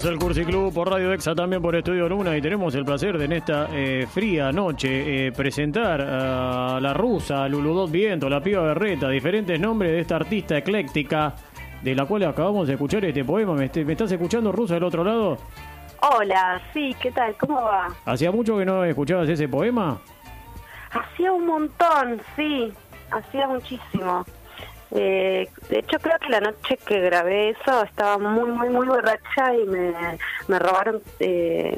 es el Cursi Club por Radio Exa, también por Estudio Luna y tenemos el placer de en esta eh, fría noche eh, presentar a la rusa, a Luludot Viento, la piba berreta, diferentes nombres de esta artista ecléctica de la cual acabamos de escuchar este poema. ¿Me, est- me estás escuchando, rusa, del otro lado? Hola, sí, ¿qué tal? ¿Cómo va? ¿Hacía mucho que no escuchabas ese poema? Hacía un montón, sí, hacía muchísimo. Eh, de hecho, creo que la noche que grabé eso estaba muy, muy, muy borracha y me, me robaron eh,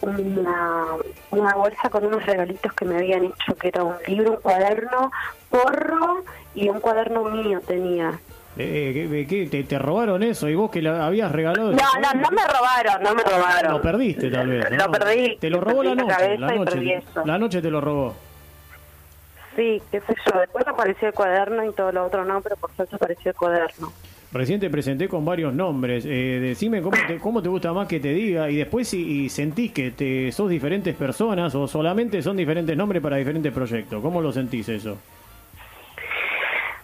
una, una bolsa con unos regalitos que me habían hecho, que era un libro, un cuaderno, porro y un cuaderno mío tenía. Eh, ¿qué- te, te robaron eso y vos que la habías regalado? No, no, no me robaron, no me robaron. Lo perdiste tal vez. ¿no? Lo perdí. Te lo robó la noche. la noche te lo robó. Sí, qué sé yo. Después apareció el cuaderno y todo lo otro no, pero por suerte apareció el cuaderno. Recién te presenté con varios nombres. Eh, decime cómo te, cómo te gusta más que te diga y después si y sentís que te sos diferentes personas o solamente son diferentes nombres para diferentes proyectos. ¿Cómo lo sentís eso?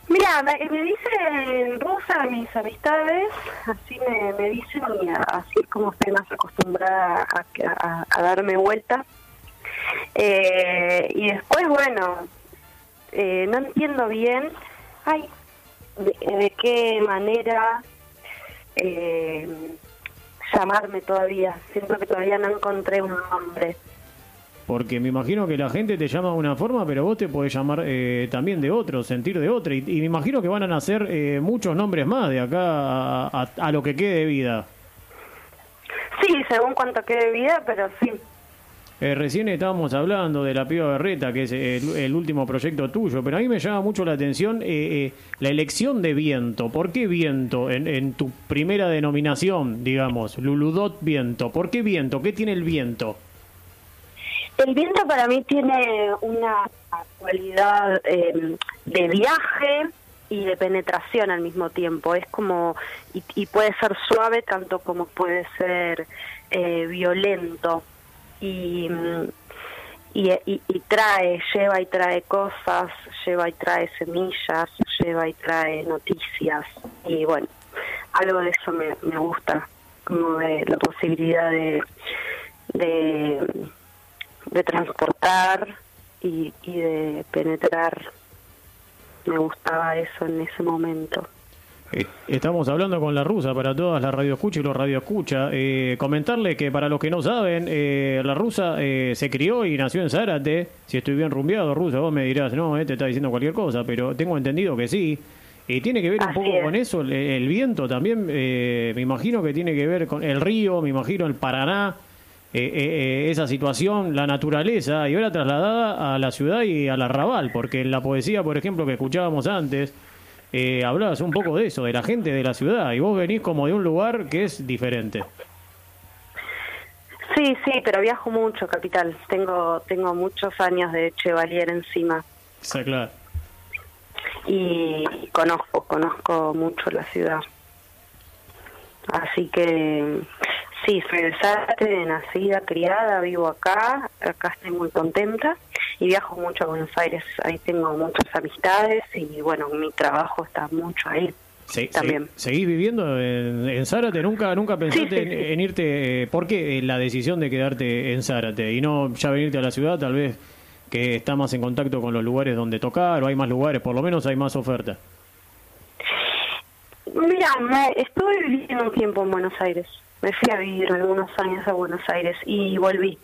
Mira, me, me dicen rusa mis amistades, así me, me dicen y así es como estoy más acostumbrada a, a- a darme vuelta. Eh, y después, bueno, eh, no entiendo bien, ay, de, de qué manera eh, llamarme todavía. Siento que todavía no encontré un nombre. Porque me imagino que la gente te llama de una forma, pero vos te podés llamar eh, también de otro, sentir de otra. Y, y me imagino que van a nacer eh, muchos nombres más de acá a, a- a lo que quede de vida. Sí, según cuánto quede vida, pero sí. Eh, recién estábamos hablando de la piba berreta, que es el, último proyecto tuyo, pero a mí me llama mucho la atención eh, eh, la elección de viento. ¿Por qué viento en, en tu primera denominación, digamos, Luludot Viento? ¿Por qué viento? ¿Qué tiene el viento? El viento para mí tiene una cualidad eh, de viaje y de penetración al mismo tiempo. Es como, y, y puede ser suave tanto como puede ser eh, violento. Y, y trae, lleva y trae cosas, lleva y trae semillas, lleva y trae noticias. Y bueno, algo de eso me, me gusta, como de la posibilidad de, de de transportar y, y de penetrar. Me gustaba eso en ese momento. Eh, Estamos hablando con la rusa para todas las radioescuchas y los radioescuchas. Eh, comentarle que para los que no saben, eh, la rusa eh, se crió y nació en Zárate. Si estoy bien rumbeado, rusa, vos me dirás, no, este está diciendo cualquier cosa, pero tengo entendido que sí. Y tiene que ver un poco es. con eso, el, el viento también, eh, me imagino que tiene que ver con el río, me imagino el Paraná, eh, eh, eh, esa situación, la naturaleza, y ahora trasladada a la ciudad y al arrabal, porque en la poesía, por ejemplo, que escuchábamos antes, eh, hablabas un poco de eso, de la gente de la ciudad, y vos venís como de un lugar que es diferente. Sí, sí, pero viajo mucho, capital. Tengo tengo muchos años de Chevalier encima Está claro. y conozco, conozco mucho la ciudad. Así que sí, soy de nacida, criada, vivo acá, acá estoy muy contenta y viajo mucho a Buenos Aires. Ahí tengo muchas amistades y bueno, mi trabajo está mucho ahí. También. se- ¿Seguís viviendo en, en Zárate? ¿Nunca, nunca pensaste Sí, en, en irte? eh, ¿Por qué eh, la decisión de quedarte en Zárate y no ya venirte a la ciudad, tal vez que está más en contacto con los lugares donde tocar o hay más lugares, por lo menos hay más oferta? Mira, me, estuve viviendo un tiempo en Buenos Aires. Me fui a vivir algunos años a Buenos Aires y volví.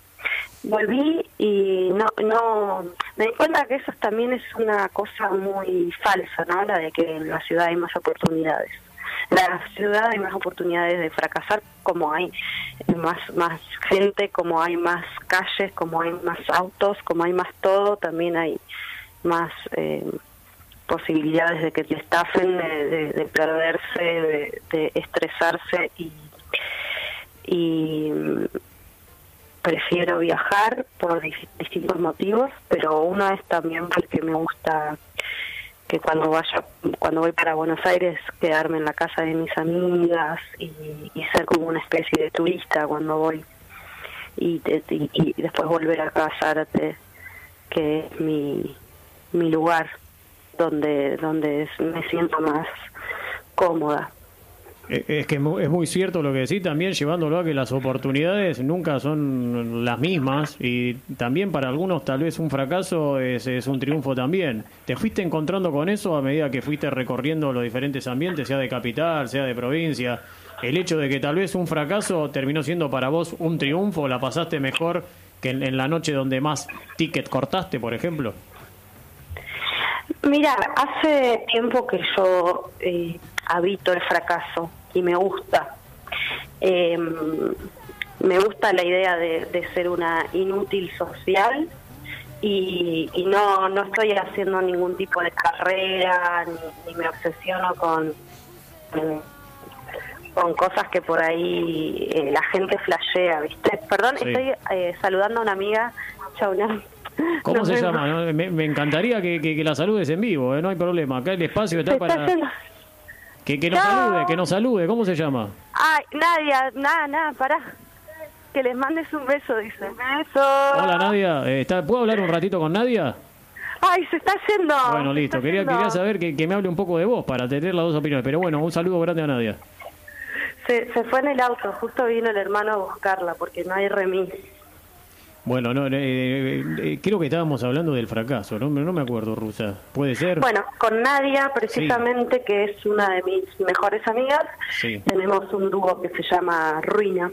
Volví y no, no me di cuenta que eso también es una cosa muy falsa, ¿no? La de que en la ciudad hay más oportunidades. La ciudad hay más oportunidades de fracasar, como hay más más gente, como hay más calles, como hay más autos, como hay más todo, también hay más eh, posibilidades de que te estafen, de, de- de perderse, de, de estresarse y, y prefiero viajar por dis- distintos motivos, pero uno es también porque me gusta que cuando vaya, cuando voy para Buenos Aires, quedarme en la casa de mis amigas y, ser como una especie de turista cuando voy y, y- y después volver a Zárate, que es mi, mi lugar donde donde me siento más cómoda. Eh, es que es muy cierto lo que decís también, llevándolo a que las oportunidades nunca son las mismas y también para algunos tal vez un fracaso es, es, un triunfo también. ¿Te fuiste encontrando con eso a medida que fuiste recorriendo los diferentes ambientes, sea de capital, sea de provincia? El hecho de que tal vez un fracaso terminó siendo para vos un triunfo, la pasaste mejor que en, la noche donde más ticket cortaste, por ejemplo. Mira, hace tiempo que yo eh, habito el fracaso y me gusta. Em, me gusta la idea de, ser una inútil social y, no, no estoy haciendo ningún tipo de carrera ni, me obsesiono con, con cosas que por ahí eh, la gente flashea, ¿viste? Perdón, estoy eh, saludando a una amiga. Chau, ¿Cómo se llama? Me, encantaría que, la saludes en vivo, ¿eh? no hay problema. Acá el espacio está, para... Que, que nos salude, que nos salude. ¿Cómo se llama? Ay, Nadia, nada, nada, pará. Que les mandes un beso, dice. Beso. Hola, Nadia. Eh, ¿Puedo hablar un ratito con Nadia? Ay, se está haciendo. Bueno, listo. Quería, quería saber que, que, me hable un poco de vos para tener las dos opiniones. Pero bueno, un saludo grande a Nadia. Se, se fue en el auto. Justo vino el hermano a buscarla porque no hay remis. Bueno, no, eh, eh, eh, creo que estábamos hablando del fracaso, ¿no? No me acuerdo, Rusa. ¿Puede ser? Bueno, con Nadia, precisamente, que es una de mis mejores amigas, tenemos un dúo que se llama Ruina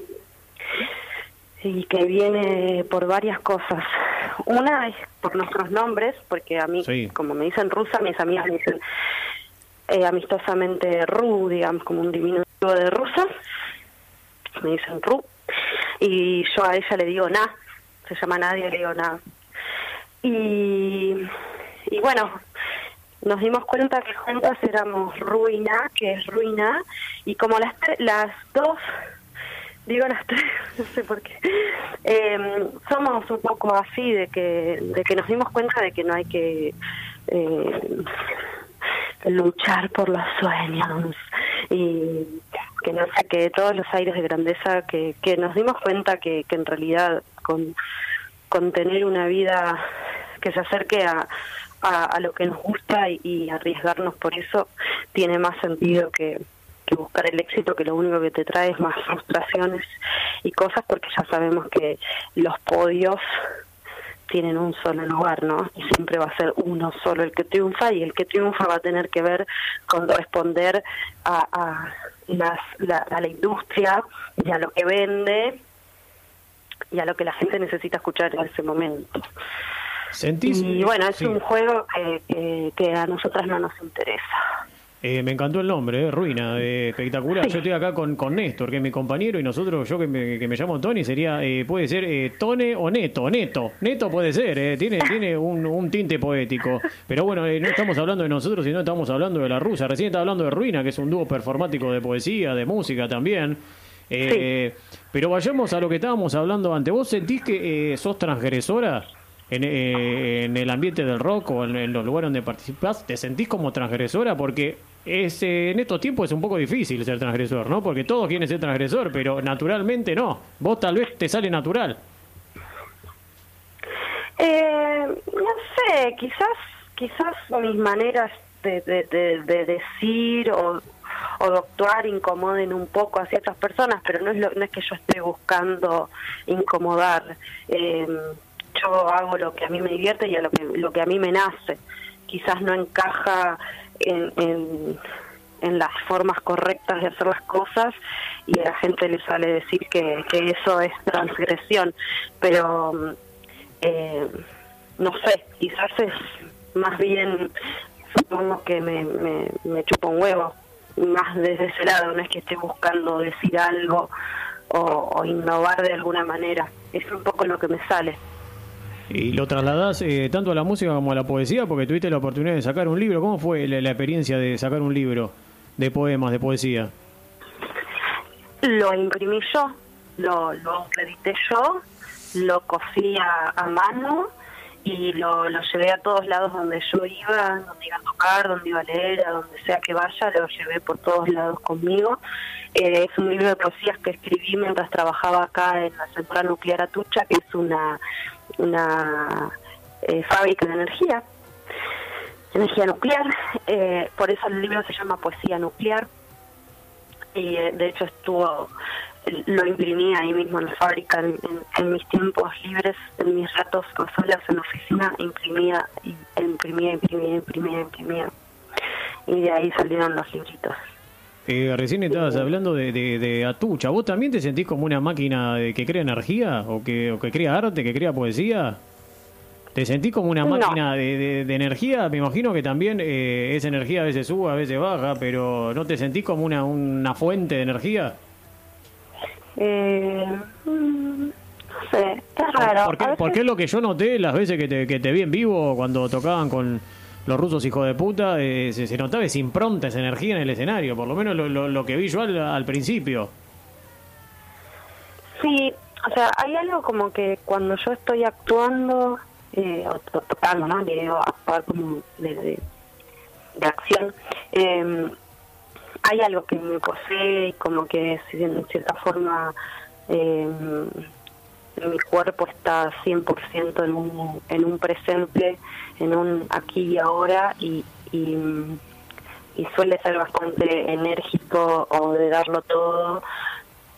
y que viene por varias cosas. Una es por nuestros nombres, porque a mí, como me dicen rusa, mis amigas me dicen amistosamente Ru, digamos, como un diminutivo de rusa. Me dicen Ru. Y yo a ella le digo Na se llama Nadia nada. Y, y bueno, nos dimos cuenta que juntas éramos ruina, que es ruina, y como las, las dos, digo las tres, no sé por qué, eh, somos un poco así, de que, de que nos dimos cuenta de que no hay que eh, luchar por los sueños. Y que no sé, que todos los aires de grandeza, que, que nos dimos cuenta que, que en realidad con, con tener una vida que se acerque a, a, lo que nos gusta y, arriesgarnos por eso tiene más sentido que, que buscar el éxito que lo único que te trae es más frustraciones y cosas porque ya sabemos que los podios tienen un solo lugar, ¿no? Y siempre va a ser uno solo el que triunfa y el que triunfa va a tener que ver con responder a, a, las, la, a la industria y a lo que vende y a lo que la gente necesita escuchar en ese momento. Y bueno, es un juego que, que, a nosotras no nos interesa. Eh, me encantó el nombre, eh, Ruina, eh, espectacular. Yo estoy acá con, con Néstor, que es mi compañero, y nosotros, yo que me, que me llamo Tony, sería, puede ser Tone o Neto, Neto, Neto puede ser, tiene, tiene un, un, tinte poético. Pero bueno, no estamos hablando de nosotros, sino estamos hablando de la rusa. Recién estaba hablando de Ruina, que es un dúo performático de poesía, de música también. Eh, Pero vayamos a lo que estábamos hablando antes. ¿Vos sentís que eh, sos transgresora en, eh, en, el ambiente del rock o en, los lugares donde participás? ¿Te sentís como transgresora? Porque es, en estos tiempos es un poco difícil ser transgresor, ¿no? Porque todos quieren ser transgresor, pero naturalmente no. Vos tal vez te sale natural. Eh, no sé, quizás, quizás mis maneras de, de decir o o doctor incomoden un poco a ciertas personas, pero no es, no es que yo esté buscando incomodar. Eh, yo hago lo que a mí me divierte y a lo que, lo que a mí me nace. Quizás no encaja en, en, las formas correctas de hacer las cosas y a la gente le sale decir que, eso es transgresión, pero eh, no sé, quizás es más bien supongo que me, me, me chupa un huevo más desde ese lado, no es que esté buscando decir algo o, innovar de alguna manera, es un poco lo que me sale. ¿Y lo trasladas eh, tanto a la música como a la poesía? Porque tuviste la oportunidad de sacar un libro. ¿Cómo fue la, experiencia de sacar un libro de poemas, de poesía? Lo imprimí yo, lo, lo edité yo, lo cosí a mano y lo, lo llevé a todos lados donde yo iba, donde iba a tocar, donde iba a leer, a donde sea que vaya, lo llevé por todos lados conmigo. Eh, es un libro de poesías que escribí mientras trabajaba acá en la central nuclear Atucha, que es una, una eh, fábrica de energía, energía nuclear. Eh, por eso el libro se llama Poesía Nuclear. y eh, de hecho estuvo lo imprimí ahí mismo en la fábrica en, mis tiempos libres, en mis ratos o solas en la oficina, imprimía, imprimía, imprimía, imprimía, imprimía. Y de ahí salieron los libritos. Eh, recién estabas hablando de, de, Atucha. ¿Vos también te sentís como una máquina que crea energía? ¿O que, o que crea arte, que crea poesía? ¿Te sentís como una máquina de, de, energía? Me imagino que también eh, esa energía a veces sube, a veces baja, pero ¿no te sentís como una, una fuente de energía? Eh, no sé, es raro. Porque, es lo que yo noté las veces que te, que te vi en vivo cuando tocaban con los rusos hijos de puta, eh, se, notaba esa impronta, esa energía en el escenario, por lo menos lo, lo, que vi yo al, principio. Sí, o sea, hay algo como que cuando yo estoy actuando, eh, o, tocando, ¿no? Digo, actuar como de, de acción, eh, hay algo que me posee y como que en cierta forma eh, mi cuerpo está 100% en un, en un presente, en un aquí y ahora y, y, suele ser bastante enérgico o de darlo todo.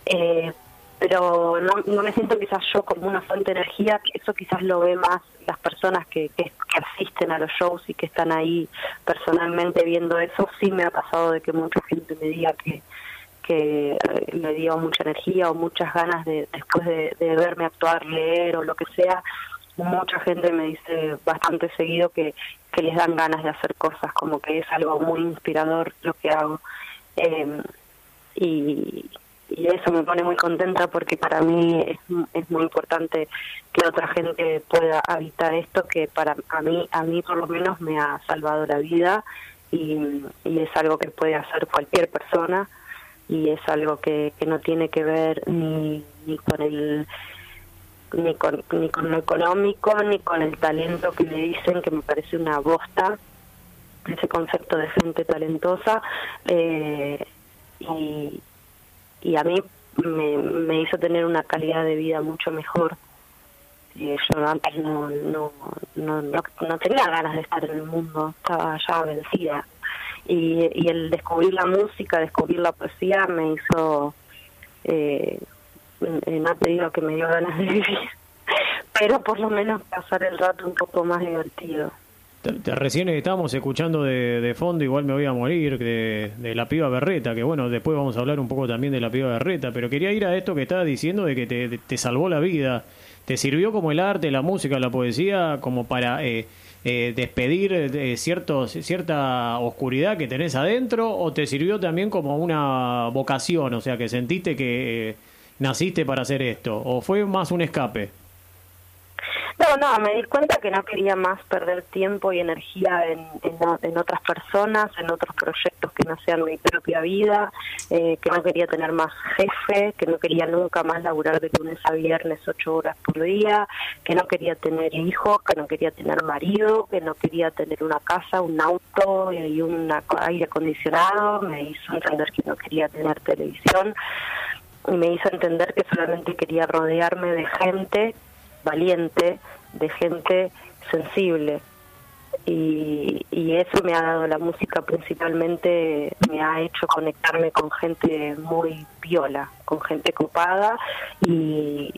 Eh, pero no, no me siento quizás yo como una fuente de energía, eso quizás lo ve más las personas que, que, asisten a los shows y que están ahí personalmente viendo eso, sí me ha pasado de que mucha gente me diga que, que eh, le dio mucha energía o muchas ganas de después de, verme actuar, leer o lo que sea, mucha gente me dice bastante seguido que, que les dan ganas de hacer cosas, como que es algo muy inspirador lo que hago. Eh, y, y eso me pone muy contenta porque para mí es, muy importante que otra gente pueda habitar esto que para a mí a mí por lo menos me ha salvado la vida y es algo que puede hacer cualquier persona y es algo que, que no tiene que ver ni, ni con el ni con, ni con lo económico ni con el talento que me dicen que me parece una bosta ese concepto de gente talentosa eh, y, y a mí me, me hizo tener una calidad de vida mucho mejor. Y yo antes no, no, no, no, tenía ganas de estar en el mundo, estaba ya vencida. Y, y el descubrir la música, descubrir la poesía me hizo, eh, no te digo que me dio ganas de vivir, pero por lo menos pasar el rato un poco más divertido. Recién estábamos escuchando de, fondo, igual me voy a morir, de, de, la piba berreta, que bueno, después vamos a hablar un poco también de la piba berreta, pero quería ir a esto que estabas diciendo de que te, te salvó la vida. ¿Te sirvió como el arte, la música, la poesía, como para eh, eh, despedir eh, ciertos, cierta oscuridad que tenés adentro, o te sirvió también como una vocación, o sea, que sentiste que naciste para hacer esto, o fue más un escape? No, no, me di cuenta que no quería más perder tiempo y energía en, en, otras personas, en otros proyectos que no sean mi propia vida, eh, que no quería tener más jefe, que no quería nunca más laburar de lunes a viernes ocho horas por día, que no quería tener hijos, que no quería tener marido, que no quería tener una casa, un auto y un aire acondicionado, me hizo entender que no quería tener televisión y me hizo entender que solamente quería rodearme de gente valiente, de gente sensible. Y, y, eso me ha dado la música principalmente, me ha hecho conectarme con gente muy viola, con gente copada y,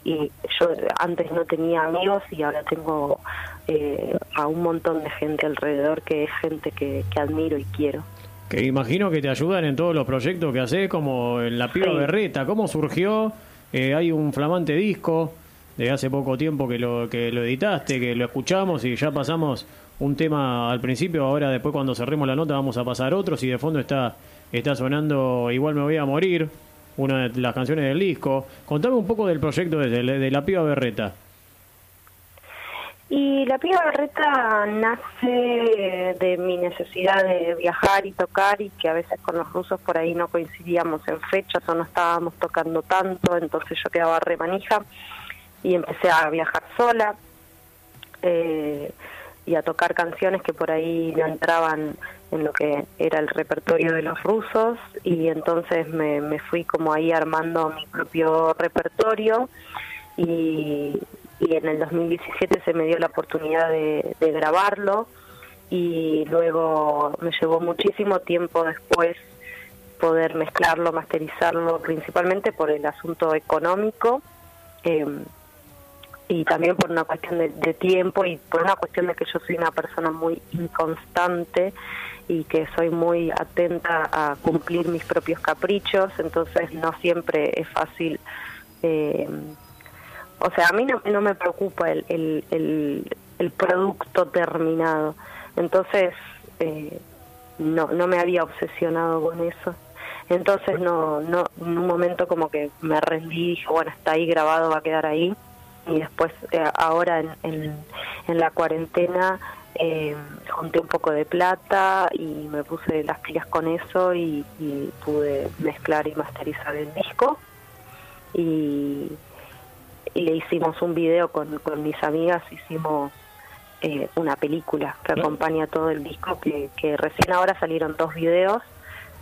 yo antes no tenía amigos y ahora tengo eh, a un montón de gente alrededor que es gente que, admiro y quiero. Que imagino que te ayudan en todos los proyectos que haces, como en La Piba Berreta. ¿Cómo surgió? Eh, hay un flamante disco de hace poco tiempo que lo, que lo editaste, que lo escuchamos y ya pasamos un tema al principio, ahora después cuando cerremos la nota vamos a pasar otros y de fondo está, está sonando Igual me voy a morir, una de las canciones del disco. Contame un poco del proyecto de, de, La Piba Berreta. Y La Piba Berreta nace de mi necesidad de viajar y tocar y que a veces con los rusos por ahí no coincidíamos en fechas o no estábamos tocando tanto, entonces yo quedaba remanija y empecé a viajar sola eh, y a tocar canciones que por ahí no entraban en lo que era el repertorio de los rusos y entonces me, me fui como ahí armando mi propio repertorio y, en el 2017 se me dio la oportunidad de, de grabarlo y luego me llevó muchísimo tiempo después poder mezclarlo, masterizarlo, principalmente por el asunto económico eh, y también por una cuestión de, tiempo y por una cuestión de que yo soy una persona muy inconstante y que soy muy atenta a cumplir mis propios caprichos, entonces no siempre es fácil. Eh, o sea, a mí no, no me preocupa el, el, el, producto terminado, entonces eh, no, no me había obsesionado con eso. Entonces no, no, en un momento como que me rendí y dije, bueno, está ahí grabado, va a quedar ahí. Y después, eh, ahora en, en, la cuarentena, eh, junté un poco de plata y me puse las pilas con eso y, pude mezclar y masterizar el disco. Y, le hicimos un video con, con mis amigas, hicimos eh, una película que acompaña todo el disco, que, que recién ahora salieron dos videos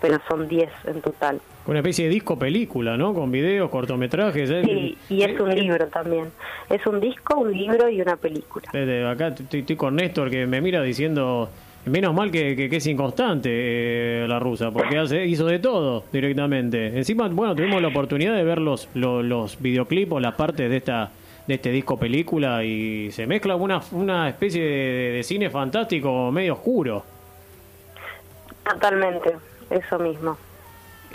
pero son 10 en total. Una especie de disco película, ¿no? Con videos, cortometrajes. ¿eh? Sí, y es un libro también. Es un disco, un libro y una película. acá estoy, con Néstor que me mira diciendo, menos mal que, que, es inconstante eh, la rusa, porque hace, hizo de todo directamente. Encima, bueno, tuvimos la oportunidad de ver los, los, videoclips o las partes de esta de este disco película y se mezcla una, una especie de cine fantástico medio oscuro. Totalmente eso mismo.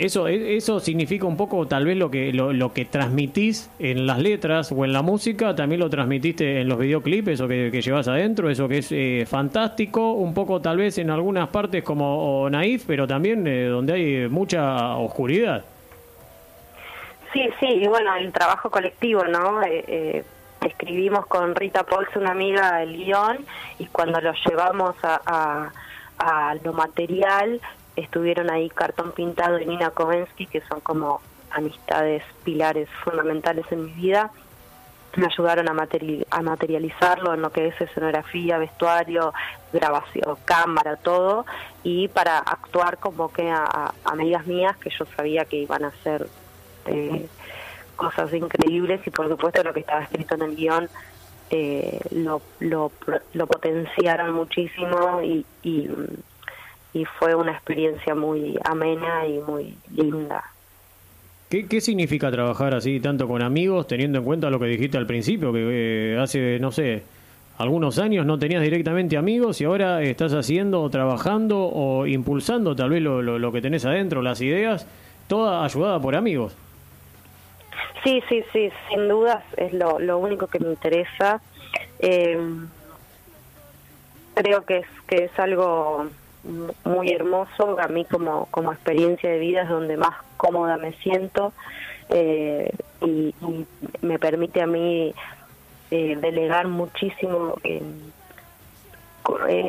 Eso, e, eso significa un poco tal vez lo que, lo, lo, que transmitís en las letras o en la música, también lo transmitiste en los videoclips, eso que, que llevas adentro, eso que es eh, fantástico, un poco tal vez en algunas partes como naif, pero también eh, donde hay mucha oscuridad. Sí, sí, y bueno, el trabajo colectivo, ¿no? Eh, escribimos con Rita Pols, una amiga, el guion, y cuando lo llevamos a, a, a lo material, estuvieron ahí Cartón Pintado y Nina Kovensky, que son como amistades pilares fundamentales en mi vida. Me ayudaron a, materializarlo en lo que es escenografía, vestuario, grabación, cámara, todo. Y para actuar convoqué a, a amigas mías que yo sabía que iban a hacer eh, cosas increíbles y por supuesto lo que estaba escrito en el guion eh, lo, lo, lo potenciaron muchísimo y, y y fue una experiencia muy amena y muy linda. ¿Qué, ¿Qué, significa trabajar así tanto con amigos, teniendo en cuenta lo que dijiste al principio, que eh, hace, no sé, algunos años no tenías directamente amigos y ahora estás haciendo, trabajando o impulsando tal vez lo, lo, que tenés adentro, las ideas, toda ayudada por amigos? Sí, sí, sí, sin dudas es lo, lo único que me interesa. Eh, creo que es, que es algo muy hermoso, a mí como, como experiencia de vida es donde más cómoda me siento eh, y, me permite a mí eh, delegar muchísimo. Eh,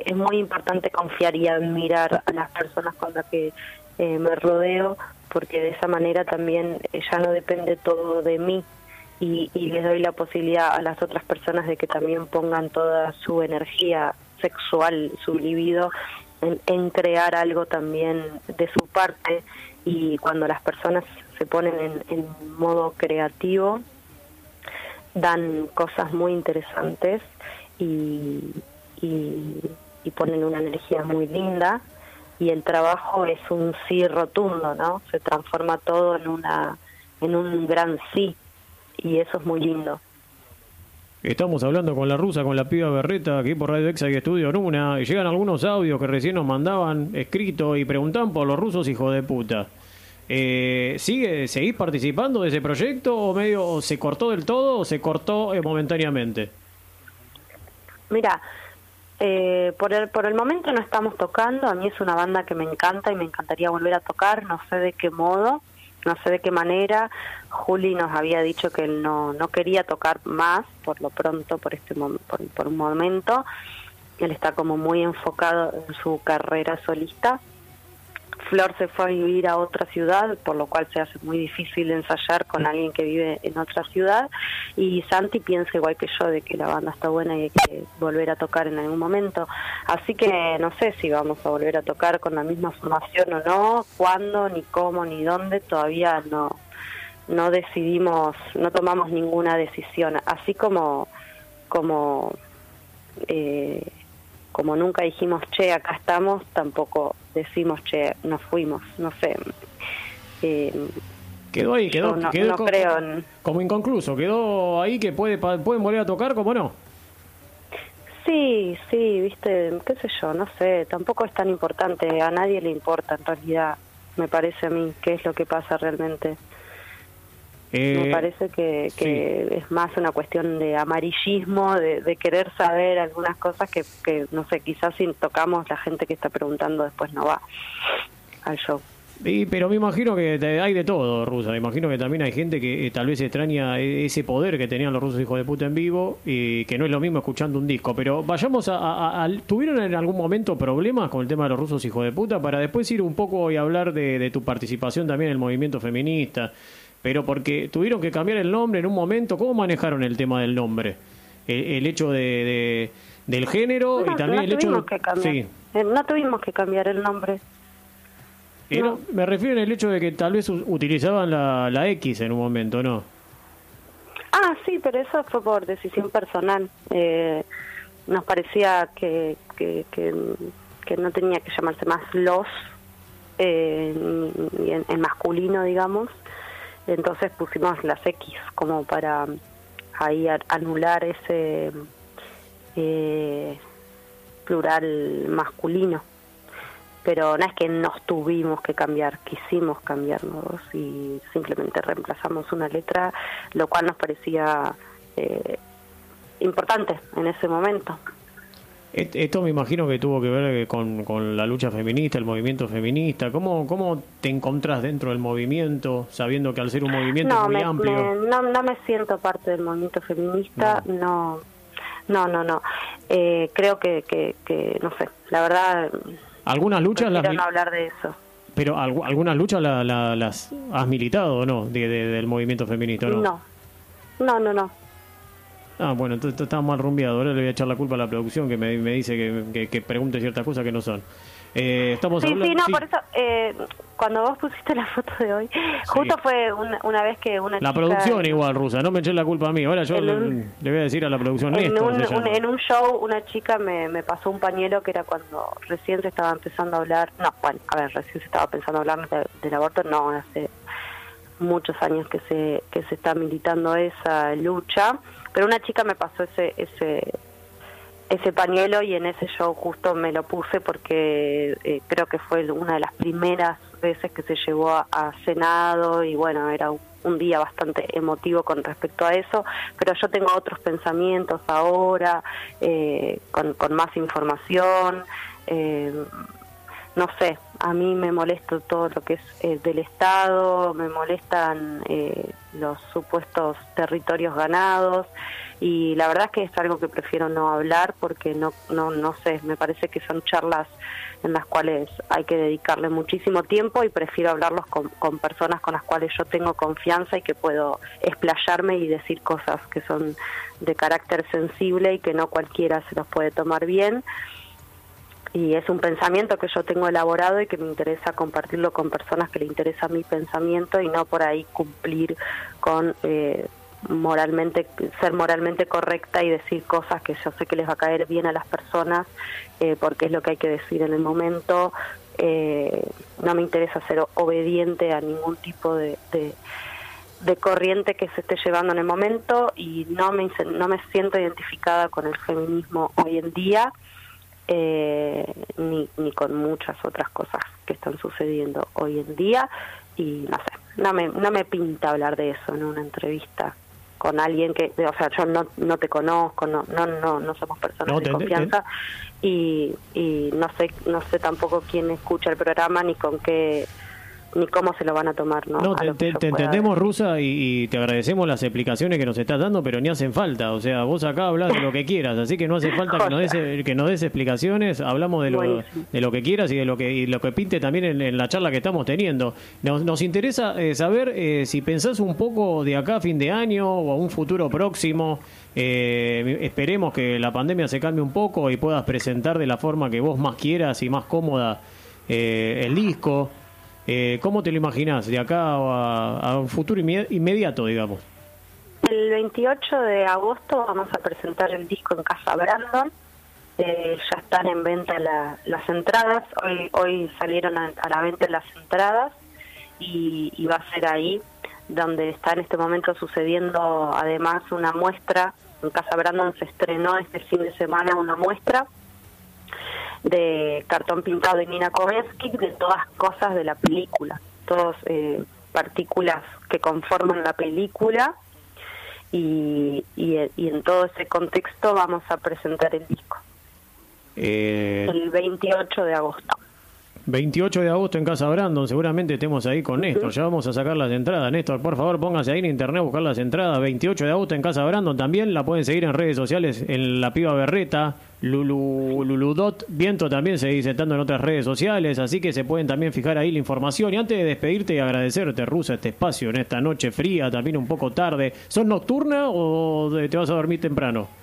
es muy importante confiar y admirar a las personas con las que me rodeo porque de esa manera también ya no depende todo de mí y les doy la posibilidad a las otras personas de que también pongan toda su energía sexual, su libido en, crear algo también de su parte y cuando las personas se ponen en, modo creativo dan cosas muy interesantes y, y, ponen una energía muy linda y el trabajo es un sí rotundo, ¿no? Se transforma todo en una en un gran sí y eso es muy lindo. Estamos hablando con la rusa, con la piba berreta, aquí por Radio Exa y Estudio Nuna, y llegan algunos audios que recién nos mandaban escrito y preguntan por los rusos, hijo de puta. Eh, ¿sigue, ¿Seguís participando de ese proyecto o medio se cortó del todo o se cortó eh, momentáneamente? Mira, eh, por, el, por el momento no estamos tocando, a mí es una banda que me encanta y me encantaría volver a tocar, no sé de qué modo, no sé de qué manera. Juli nos había dicho que él no, no quería tocar más por lo pronto, por, este por, por un momento. Él está como muy enfocado en su carrera solista Flor se fue a vivir a otra ciudad, por lo cual se hace muy difícil ensayar con alguien que vive en otra ciudad. Y Santi piensa igual que yo de que la banda está buena y hay que volver a tocar en algún momento. Así que no sé si vamos a volver a tocar con la misma formación o no, cuándo, ni cómo, ni dónde, todavía no, no decidimos, no tomamos ninguna decisión. Así como, como eh, como nunca dijimos, che, acá estamos, tampoco decimos, che, nos fuimos, no sé. Eh, quedó ahí, quedó, no, quedó creo como inconcluso, quedó ahí que puede pueden volver a tocar, como no. Sí, sí, viste, qué sé yo, no sé, tampoco es tan importante, a nadie le importa en realidad, me parece a mí, qué es lo que pasa realmente. Me eh, parece que, que es más una cuestión de amarillismo, de, querer saber algunas cosas que, que, no sé, quizás si tocamos la gente que está preguntando después no va al show. Y, pero me imagino que hay de todo, Rusa. Me imagino que también hay gente que eh, tal vez extraña e, ese poder que tenían los rusos hijos de puta en vivo y que no es lo mismo escuchando un disco. Pero vayamos a, ¿Tuvieron en algún momento problemas con el tema de los rusos hijos de puta? Para después ir un poco y hablar de, tu participación también en el movimiento feminista. Pero porque tuvieron que cambiar el nombre en un momento. ¿Cómo manejaron el tema del nombre? El, hecho de, del género y también el hecho de... Que cambiar. Eh, no tuvimos que cambiar el nombre. Me refiero en el hecho de que tal vez utilizaban la, la X en un momento, ¿no? Ah, sí, pero eso fue por decisión personal. Eh, nos parecía que, que, que, no tenía que llamarse más los eh, en, masculino, digamos. Entonces pusimos las X como para ahí anular ese eh, plural masculino pero no es que nos tuvimos que cambiar, quisimos cambiarnos y simplemente reemplazamos una letra, lo cual nos parecía eh, importante en ese momento. Esto me imagino que tuvo que ver con, con, la lucha feminista, el movimiento feminista. ¿Cómo, ¿Cómo te encontrás dentro del movimiento, sabiendo que al ser un movimiento muy amplio... no, no me siento parte del movimiento feminista, no, no, no, no. Eh, creo que, que, que, no sé, la verdad algunas luchas las... no hablar de eso. Pero algunas luchas las has militado o no de, del movimiento feminista, ¿no? No, no, no, no. Ah, bueno, entonces está mal rumbeado. Ahora le voy a echar la culpa a la producción que me, me dice que, que pregunte ciertas cosas que no son. Eh, estamos sí, hablando, sí, no, por eso, eh, cuando vos pusiste la foto de hoy, justo fue una, vez que una La producción igual, Rusa, no me eché la culpa a mí. Ahora yo le, voy a decir a la producción en, un, en un show, una chica me, me pasó un pañuelo que era cuando recién se estaba empezando a hablar, no, bueno, a ver, recién se estaba empezando a hablar del aborto, no, hace muchos años que se, que se está militando esa lucha, pero una chica me pasó ese, ese ese pañuelo y en ese show justo me lo puse porque eh, creo que fue una de las primeras veces que se llevó a, Senado y bueno, era un, día bastante emotivo con respecto a eso, pero yo tengo otros pensamientos ahora, eh, con, con, más información, eh, no sé, a mí me molesta todo lo que es del Estado, me molestan los supuestos territorios ganados, y la verdad es que es algo que prefiero no hablar porque no, no, no sé, me parece que son charlas en las cuales hay que dedicarle muchísimo tiempo y prefiero hablarlos con, con personas con las cuales yo tengo confianza y que puedo explayarme y decir cosas que son de carácter sensible y que no cualquiera se los puede tomar bien y es un pensamiento que yo tengo elaborado y que me interesa compartirlo con personas que le interesa mi pensamiento y no por ahí cumplir con eh, moralmente ser moralmente correcta y decir cosas que yo sé que les va a caer bien a las personas eh, porque es lo que hay que decir en el momento. Eh, no me interesa ser obediente a ningún tipo de, de, corriente que se esté llevando en el momento y no me no me siento identificada con el feminismo hoy en día eh, ni, ni con muchas otras cosas que están sucediendo hoy en día. Y no sé no me no me pinta hablar de eso en una entrevista con alguien que, o sea, yo no, no te conozco, no, no, no, no somos personas de confianza. y, y no sé, no sé tampoco quién escucha el programa ni con qué ni cómo se lo van a tomar. No, no te, entendemos, Rusa, y, te agradecemos las explicaciones que nos estás dando, pero ni hacen falta. O sea, vos acá hablas de lo que quieras, así que no hace falta que nos des, que nos des explicaciones. Hablamos de lo, de lo que quieras y de lo que, y lo que pinte también en, la charla que estamos teniendo. Nos, nos interesa eh, saber eh, si pensás un poco de acá a fin de año o a un futuro próximo. Eh, esperemos que la pandemia se cambie un poco y puedas presentar de la forma que vos más quieras y más cómoda el disco. Eh, ¿Cómo te lo imaginas de acá a, un futuro inmediato, digamos? El 28 de agosto vamos a presentar el disco en Casa Brandon. eh, ya están en venta las entradas. Hoy, hoy salieron a, la venta las entradas y, y, va a ser ahí donde está en este momento sucediendo además una muestra. En Casa Brandon se estrenó este fin de semana una muestra de cartón pintado de Nina Kovensky de todas cosas de la película, todas eh, partículas que conforman la película y, y, y en todo ese contexto vamos a presentar el disco. Eh, el 28 de agosto. 28 de agosto en Casa Brandon, seguramente estemos ahí con Néstor. Ya vamos a sacar las entradas. Néstor, por favor, póngase ahí en internet a buscar las entradas. 28 de agosto en Casa Brandon también. La pueden seguir en redes sociales en La Piba Berreta. Lulu, Luludot Viento también se dice estando en otras redes sociales. Así que se pueden también fijar ahí la información. Y antes de despedirte y agradecerte, Rusa, este espacio en esta noche fría, también un poco tarde. ¿Sos nocturna o te vas a dormir temprano?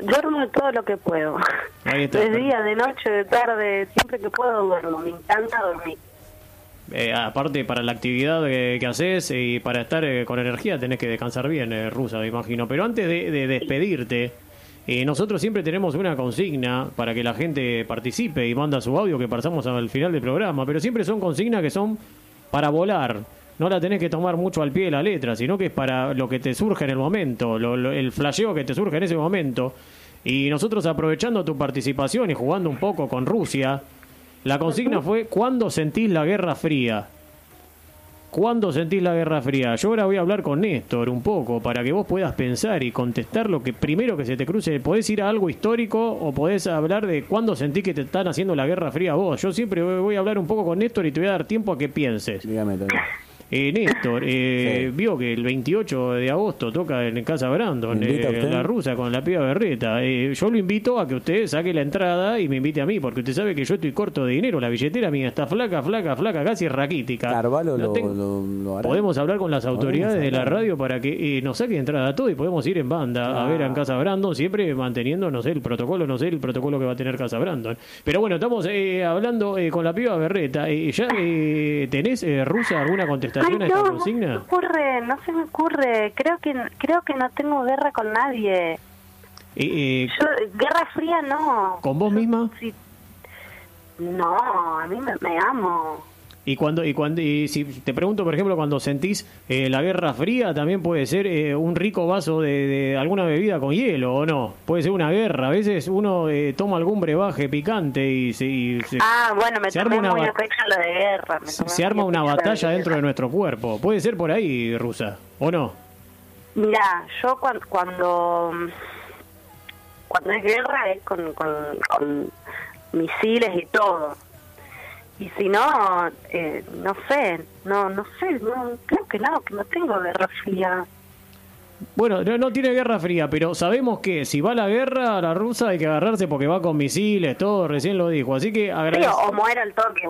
Duermo todo lo que puedo. de día, de noche, de tarde, siempre que puedo duermo. Me encanta dormir. Eh, aparte, para la actividad que, haces y para estar eh, con energía tenés que descansar bien, eh, Rusa, me imagino. Pero antes de, despedirte, nosotros siempre tenemos una consigna para que la gente participe y manda su audio que pasamos al final del programa. Pero siempre son consignas que son para volar no la tenés que tomar mucho al pie de la letra, sino que es para lo que te surge en el momento, el flasheo que te surge en ese momento. Y nosotros aprovechando tu participación y jugando un poco con Rusia, la consigna fue ¿cuándo sentís la Guerra Fría? ¿Cuándo sentís la Guerra Fría? Yo ahora voy a hablar con Néstor un poco para que vos puedas pensar y contestar lo que primero que se te cruce. Podés ir a algo histórico o podés hablar de cuándo sentís que te están haciendo la Guerra Fría vos. Yo siempre voy a hablar un poco con Néstor y te voy a dar tiempo a que pienses. Dígame también. Eh, Néstor, eh, vio que el 28 de agosto toca en Casa Brandon, eh, la rusa con la piba berreta. Eh, yo lo invito a que usted saque la entrada y me invite a mí, porque usted sabe que yo estoy corto de dinero. La billetera mía está flaca, flaca, flaca, casi raquítica. Carvalho lo, Podemos hablar con las autoridades de la radio para que nos saque entrada a todo y podemos ir en banda a ver en Casa Brandon, siempre manteniendo, no sé, el protocolo, no sé, el protocolo que va a tener Casa Brandon. Pero bueno, estamos hablando con la piba berreta. ¿Ya tenés, rusa, alguna contestación? No, No se me ocurre, no se me ocurre. Creo que creo que no tengo guerra con nadie. guerra fría no. ¿Con vos misma? No, a mí me amo. Y cuando y cuando y si te pregunto, por ejemplo, cuando sentís eh, la Guerra Fría, también puede ser eh, un rico vaso de, alguna bebida con hielo o no. Puede ser una guerra. A veces uno eh, toma algún brebaje picante y se, ah bueno me se arma una muy lo de guerra. se arma una batalla dentro de nuestro cuerpo. Puede ser por ahí, rusa, o no. Mira, yo cuando cuando cuando es guerra es con, con misiles y todo y si no, eh, no sé, no, no sé, no, creo que no, que no tengo guerra fría. Bueno, no, tiene guerra fría, pero sabemos que si va la guerra, la rusa hay que agarrarse porque va con misiles, todo, recién lo dijo. Así que o muere al toque.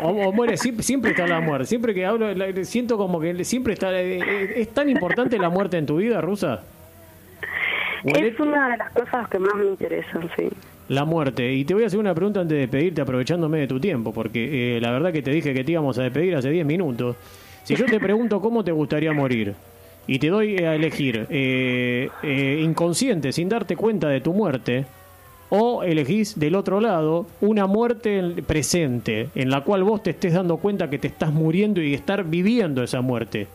O, muere, siempre, está la muerte. Siempre que hablo, siento como que siempre está. Eh, eh, ¿Es tan importante la muerte en tu vida, rusa? Es una de las cosas que más me interesan, sí la muerte. Y te voy a hacer una pregunta antes de despedirte, aprovechándome de tu tiempo, porque eh, la verdad que te dije que te íbamos a despedir hace 10 minutos. Si yo te pregunto cómo te gustaría morir, y te doy a elegir eh, eh, inconsciente, sin darte cuenta de tu muerte, o elegís del otro lado una muerte presente, en la cual vos te estés dando cuenta que te estás muriendo y estar viviendo esa muerte.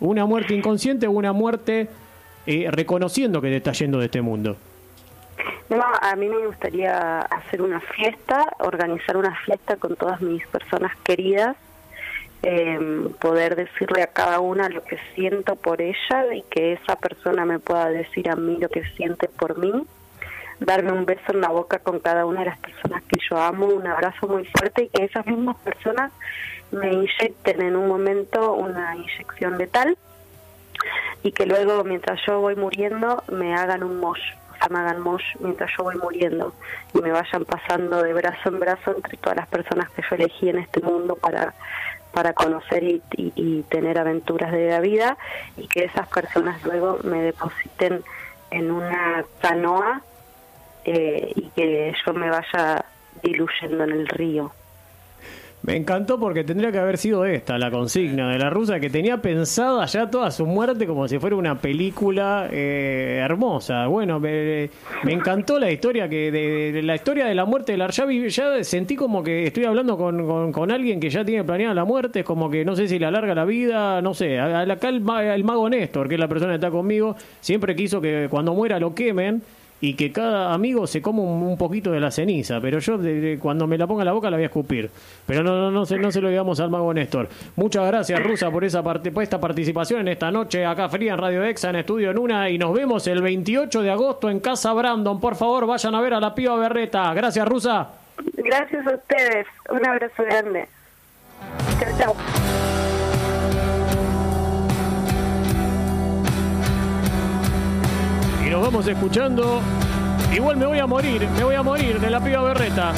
Una muerte inconsciente o una muerte reconociendo que te estás yendo de este mundo. No, a mí me gustaría hacer una fiesta, organizar una fiesta con todas mis personas queridas, eh, poder decirle a cada una lo que siento por ella y que esa persona me pueda decir a mí lo que siente por mí, darme un beso en la boca con cada una de las personas que yo amo, un abrazo muy fuerte y que esas mismas personas me inyecten en un momento una inyección letal y que luego mientras yo voy muriendo me hagan un mosh me hagan mosh mientras yo voy muriendo y me vayan pasando de brazo en brazo entre todas las personas que yo elegí en este mundo para para conocer y, tener aventuras de la vida y que esas personas luego me depositen en una canoa eh, y que yo me vaya diluyendo en el río. Me encantó porque tendría que haber sido esta la consigna de la rusa que tenía pensada ya toda su muerte como si fuera una película eh, hermosa. Bueno, me, encantó la historia que de, la historia de la muerte de la ya, sentí como que estoy hablando con, con, alguien que ya tiene planeada la muerte, como que no sé si le alarga la vida, no sé. Acá el, el mago Néstor, que es la persona que está conmigo, siempre quiso que cuando muera lo quemen y que cada amigo se coma un, poquito de la ceniza, pero yo cuando me la ponga en la boca la voy a escupir. Pero no, no, no, se, no se lo digamos al mago Néstor. Muchas gracias, Rusa, por, esa parte, por esta participación en esta noche acá fría en Radio Exa, en Estudio en Una, y nos vemos el 28 de agosto en Casa Brandon. Por favor, vayan a ver a la piba Berreta. Gracias, Rusa. Gracias a ustedes. Un abrazo grande. Chao, chao. y nos vamos escuchando. Igual me voy a morir, me voy a morir de la piba berreta.